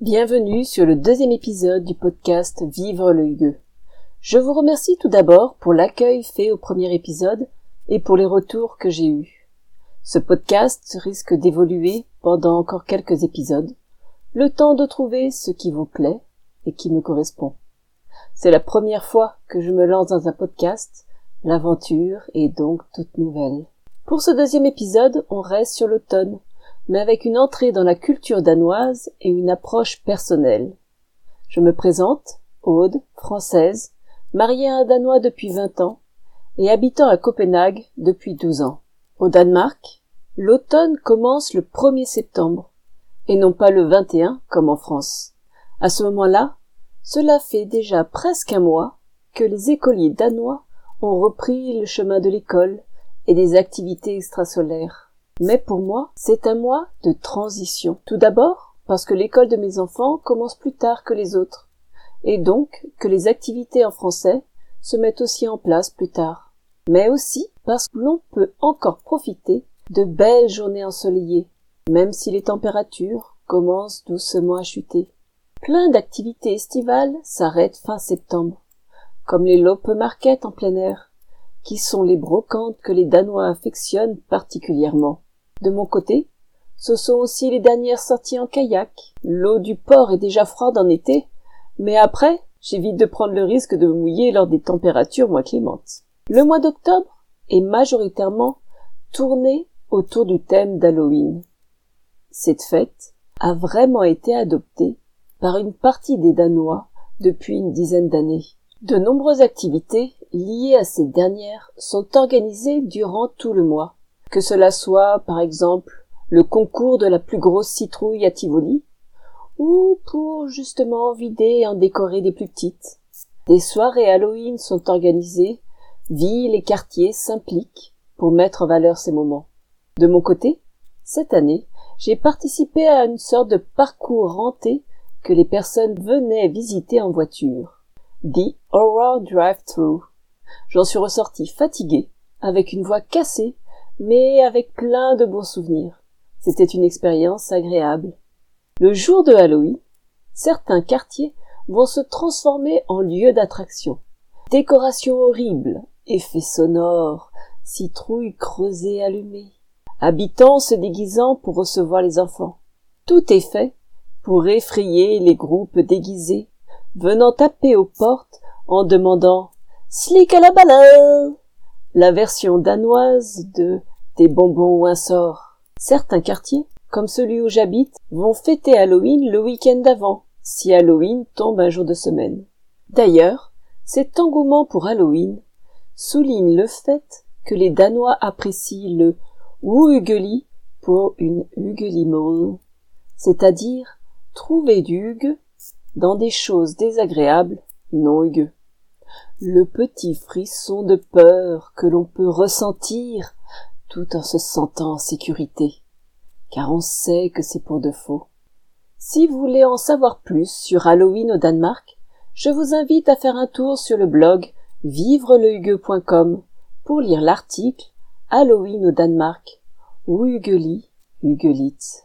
Bienvenue sur le deuxième épisode du podcast Vivre le Hugueux. Je vous remercie tout d'abord pour l'accueil fait au premier épisode et pour les retours que j'ai eus. Ce podcast risque d'évoluer pendant encore quelques épisodes, le temps de trouver ce qui vous plaît et qui me correspond. C'est la première fois que je me lance dans un podcast, l'aventure est donc toute nouvelle. Pour ce deuxième épisode, on reste sur l'automne, mais avec une entrée dans la culture danoise et une approche personnelle. Je me présente, Aude, française, mariée à un Danois depuis 20 ans et habitant à Copenhague depuis 12 ans. Au Danemark, l'automne commence le 1er septembre et non pas le 21 comme en France. À ce moment-là, cela fait déjà presque un mois que les écoliers danois ont repris le chemin de l'école et des activités extrasolaires. Mais pour moi, c'est un mois de transition. Tout d'abord, parce que l'école de mes enfants commence plus tard que les autres, et donc que les activités en français se mettent aussi en place plus tard. Mais aussi parce que l'on peut encore profiter de belles journées ensoleillées, même si les températures commencent doucement à chuter. Plein d'activités estivales s'arrêtent fin septembre, comme les Lope Market en plein air, qui sont les brocantes que les Danois affectionnent particulièrement. De mon côté, ce sont aussi les dernières sorties en kayak. L'eau du port est déjà froide en été, mais après, j'évite de prendre le risque de me mouiller lors des températures moins clémentes. Le mois d'octobre est majoritairement tourné autour du thème d'Halloween. Cette fête a vraiment été adoptée par une partie des Danois depuis une dizaine d'années. De nombreuses activités liées à cette dernière sont organisées durant tout le mois que cela soit par exemple le concours de la plus grosse citrouille à Tivoli, ou pour justement vider et en décorer des plus petites. Des soirées Halloween sont organisées, villes et quartiers s'impliquent pour mettre en valeur ces moments. De mon côté, cette année, j'ai participé à une sorte de parcours renté que les personnes venaient visiter en voiture. The Horror Drive-Through. J'en suis ressorti fatigué, avec une voix cassée mais avec plein de bons souvenirs. C'était une expérience agréable. Le jour de Halloween, certains quartiers vont se transformer en lieu d'attraction. Décorations horribles, effets sonores, citrouilles creusées allumées, habitants se déguisant pour recevoir les enfants. Tout est fait pour effrayer les groupes déguisés, venant taper aux portes en demandant Slick à la balle la version danoise de des bonbons ou un sort. Certains quartiers, comme celui où j'habite, vont fêter Halloween le week-end d'avant, si Halloween tombe un jour de semaine. D'ailleurs, cet engouement pour Halloween souligne le fait que les Danois apprécient le Uhugeli pour une Hugelimol, c'est-à-dire trouver du Hugue dans des choses désagréables non hugues le petit frisson de peur que l'on peut ressentir tout en se sentant en sécurité, car on sait que c'est pour de faux. Si vous voulez en savoir plus sur Halloween au Danemark, je vous invite à faire un tour sur le blog vivrelehugueux.com pour lire l'article Halloween au Danemark ou Hugeli, Hugelitz.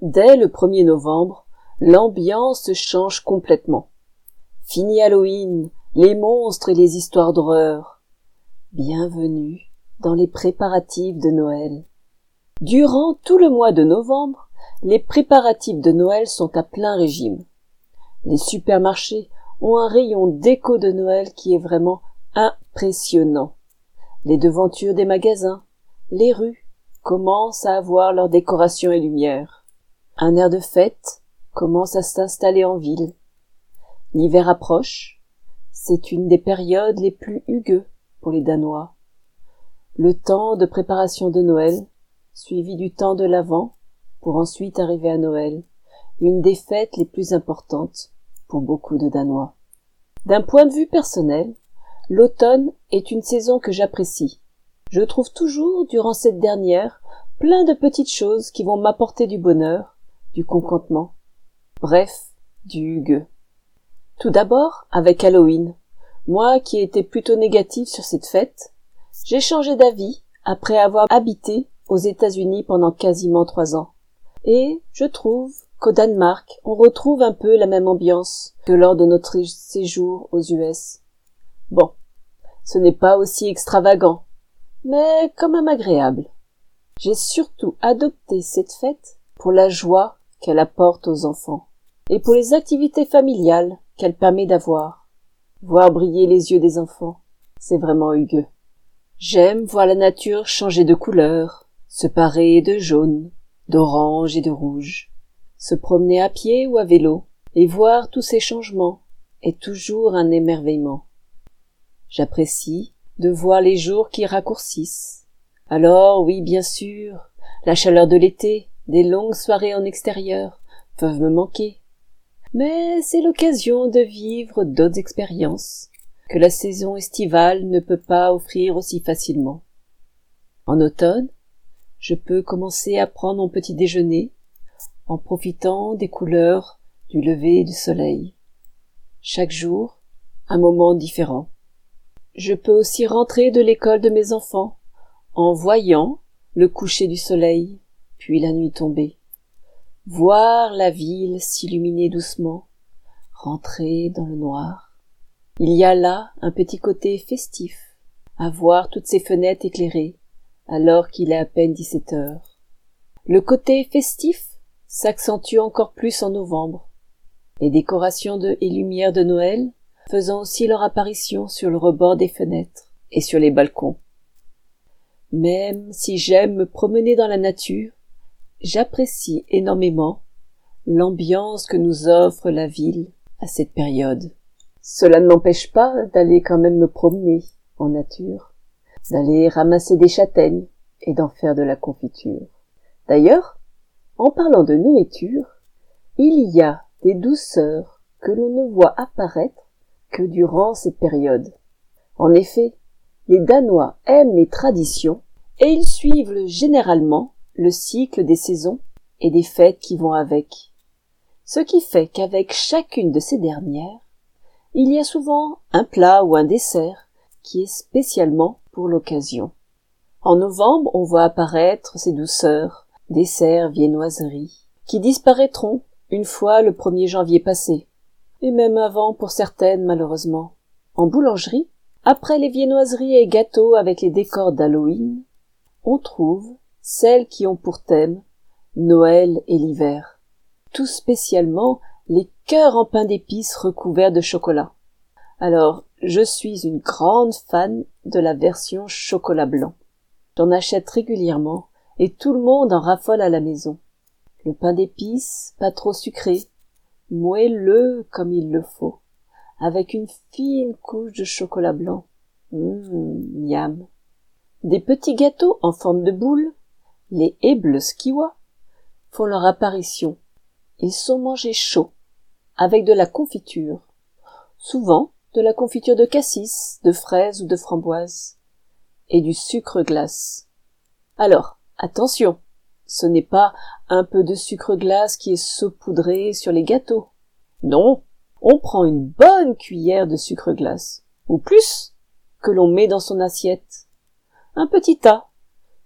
Dès le 1er novembre, l'ambiance change complètement. Fini Halloween, les monstres et les histoires d'horreur. Bienvenue dans les préparatifs de Noël. Durant tout le mois de novembre, les préparatifs de Noël sont à plein régime. Les supermarchés ont un rayon déco de Noël qui est vraiment impressionnant. Les devantures des magasins, les rues commencent à avoir leurs décorations et lumières. Un air de fête commence à s'installer en ville. L'hiver approche, c'est une des périodes les plus hugueux pour les Danois. Le temps de préparation de Noël, suivi du temps de l'Avent, pour ensuite arriver à Noël, une des fêtes les plus importantes pour beaucoup de Danois. D'un point de vue personnel, l'automne est une saison que j'apprécie. Je trouve toujours, durant cette dernière, plein de petites choses qui vont m'apporter du bonheur, du contentement. Bref, du hugueux. Tout d'abord avec Halloween. Moi qui étais plutôt négatif sur cette fête, j'ai changé d'avis après avoir habité aux États-Unis pendant quasiment trois ans. Et je trouve qu'au Danemark, on retrouve un peu la même ambiance que lors de notre séjour aux US. Bon, ce n'est pas aussi extravagant, mais quand même agréable. J'ai surtout adopté cette fête pour la joie qu'elle apporte aux enfants et pour les activités familiales qu'elle permet d'avoir. Voir briller les yeux des enfants, c'est vraiment hugueux. J'aime voir la nature changer de couleur, se parer de jaune, d'orange et de rouge, se promener à pied ou à vélo, et voir tous ces changements est toujours un émerveillement. J'apprécie de voir les jours qui raccourcissent. Alors oui, bien sûr, la chaleur de l'été, des longues soirées en extérieur peuvent me manquer. Mais c'est l'occasion de vivre d'autres expériences que la saison estivale ne peut pas offrir aussi facilement. En automne, je peux commencer à prendre mon petit déjeuner en profitant des couleurs du lever du soleil. Chaque jour, un moment différent. Je peux aussi rentrer de l'école de mes enfants en voyant le coucher du soleil, puis la nuit tomber. Voir la ville s'illuminer doucement, rentrer dans le noir. Il y a là un petit côté festif, à voir toutes ces fenêtres éclairées, alors qu'il est à peine dix-sept heures. Le côté festif s'accentue encore plus en novembre. Les décorations de et lumières de Noël faisant aussi leur apparition sur le rebord des fenêtres et sur les balcons. Même si j'aime me promener dans la nature, j'apprécie énormément l'ambiance que nous offre la ville à cette période. Cela ne m'empêche pas d'aller quand même me promener en nature d'aller ramasser des châtaignes et d'en faire de la confiture. D'ailleurs, en parlant de nourriture, il y a des douceurs que l'on ne voit apparaître que durant cette période. En effet, les Danois aiment les traditions et ils suivent généralement le cycle des saisons et des fêtes qui vont avec. Ce qui fait qu'avec chacune de ces dernières, il y a souvent un plat ou un dessert qui est spécialement l'occasion. En novembre, on voit apparaître ces douceurs, desserts, viennoiseries, qui disparaîtront une fois le 1er janvier passé, et même avant pour certaines malheureusement. En boulangerie, après les viennoiseries et gâteaux avec les décors d'Halloween, on trouve celles qui ont pour thème Noël et l'hiver, tout spécialement les cœurs en pain d'épices recouverts de chocolat. Alors, je suis une grande fan de la version chocolat blanc. J'en achète régulièrement et tout le monde en raffole à la maison. Le pain d'épices, pas trop sucré, moelleux comme il le faut, avec une fine couche de chocolat blanc. Mmh, miam. Des petits gâteaux en forme de boule, les skiwa, font leur apparition. Ils sont mangés chauds, avec de la confiture. Souvent, de la confiture de cassis, de fraises ou de framboises, et du sucre glace. Alors, attention, ce n'est pas un peu de sucre glace qui est saupoudré sur les gâteaux. Non, on prend une bonne cuillère de sucre glace, ou plus, que l'on met dans son assiette. Un petit tas,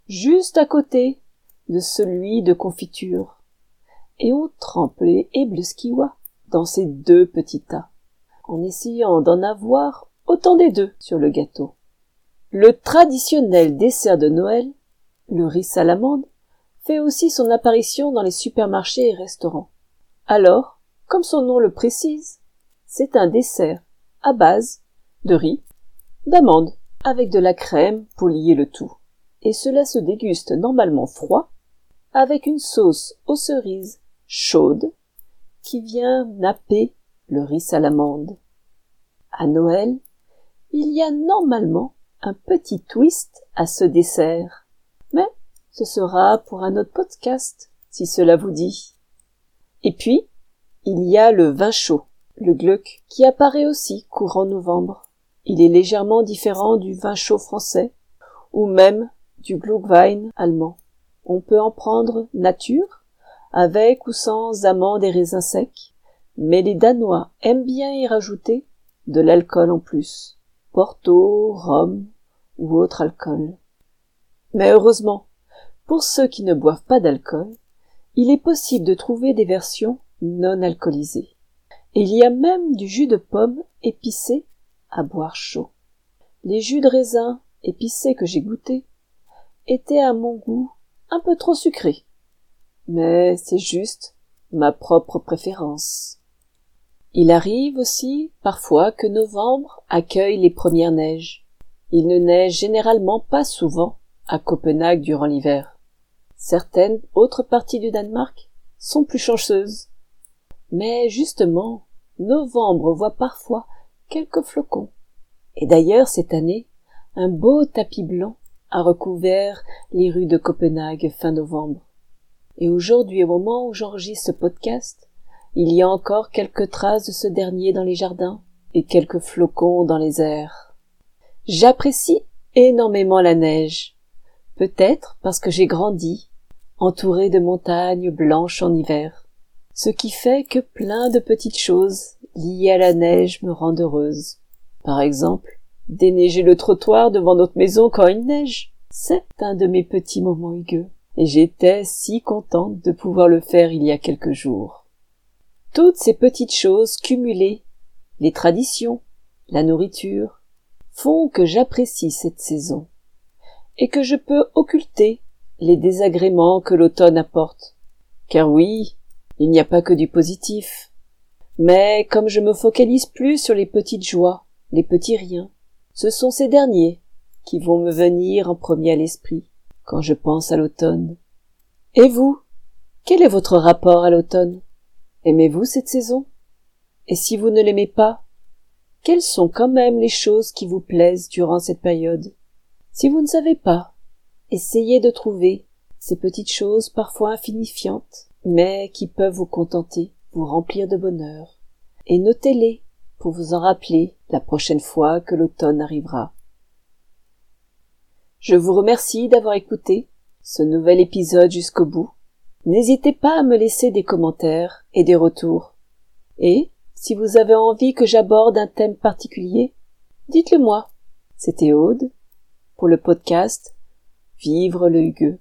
juste à côté de celui de confiture. Et on trempe les skiwa dans ces deux petits tas en essayant d'en avoir autant des deux sur le gâteau. Le traditionnel dessert de Noël, le riz salamande, fait aussi son apparition dans les supermarchés et restaurants. Alors, comme son nom le précise, c'est un dessert à base de riz, d'amandes, avec de la crème pour lier le tout. Et cela se déguste normalement froid, avec une sauce aux cerises chaude qui vient napper le riz salamande. À Noël, il y a normalement un petit twist à ce dessert. Mais ce sera pour un autre podcast, si cela vous dit. Et puis, il y a le vin chaud, le gluck, qui apparaît aussi courant novembre. Il est légèrement différent du vin chaud français, ou même du Glühwein allemand. On peut en prendre nature, avec ou sans amandes et raisins secs, mais les Danois aiment bien y rajouter de l'alcool en plus, Porto, rhum ou autre alcool. Mais heureusement, pour ceux qui ne boivent pas d'alcool, Il est possible de trouver des versions non alcoolisées. Et il y a même du jus de pomme épicé à boire chaud. Les jus de raisin épicés que j'ai goûtés étaient à mon goût un peu trop sucrés. Mais c'est juste ma propre préférence. Il arrive aussi parfois que novembre accueille les premières neiges. Il ne neige généralement pas souvent à Copenhague durant l'hiver. Certaines autres parties du Danemark sont plus chanceuses. Mais justement, novembre voit parfois quelques flocons. Et d'ailleurs, cette année, un beau tapis blanc a recouvert les rues de Copenhague fin novembre. Et aujourd'hui, au moment où j'enregistre ce podcast, il y a encore quelques traces de ce dernier dans les jardins et quelques flocons dans les airs. J'apprécie énormément la neige. Peut-être parce que j'ai grandi, entouré de montagnes blanches en hiver. Ce qui fait que plein de petites choses liées à la neige me rendent heureuse. Par exemple, déneiger le trottoir devant notre maison quand il neige. C'est un de mes petits moments hugueux. Et j'étais si contente de pouvoir le faire il y a quelques jours. Toutes ces petites choses cumulées, les traditions, la nourriture, font que j'apprécie cette saison, et que je peux occulter les désagréments que l'automne apporte. Car oui, il n'y a pas que du positif. Mais comme je me focalise plus sur les petites joies, les petits riens. Ce sont ces derniers qui vont me venir en premier à l'esprit quand je pense à l'automne. Et vous, quel est votre rapport à l'automne? Aimez-vous cette saison? Et si vous ne l'aimez pas, quelles sont quand même les choses qui vous plaisent durant cette période? Si vous ne savez pas, essayez de trouver ces petites choses parfois insignifiantes, mais qui peuvent vous contenter, vous remplir de bonheur, et notez-les pour vous en rappeler la prochaine fois que l'automne arrivera. Je vous remercie d'avoir écouté ce nouvel épisode jusqu'au bout. N'hésitez pas à me laisser des commentaires et des retours. Et, si vous avez envie que j'aborde un thème particulier, dites-le moi. C'était Aude pour le podcast Vivre le Hugueux.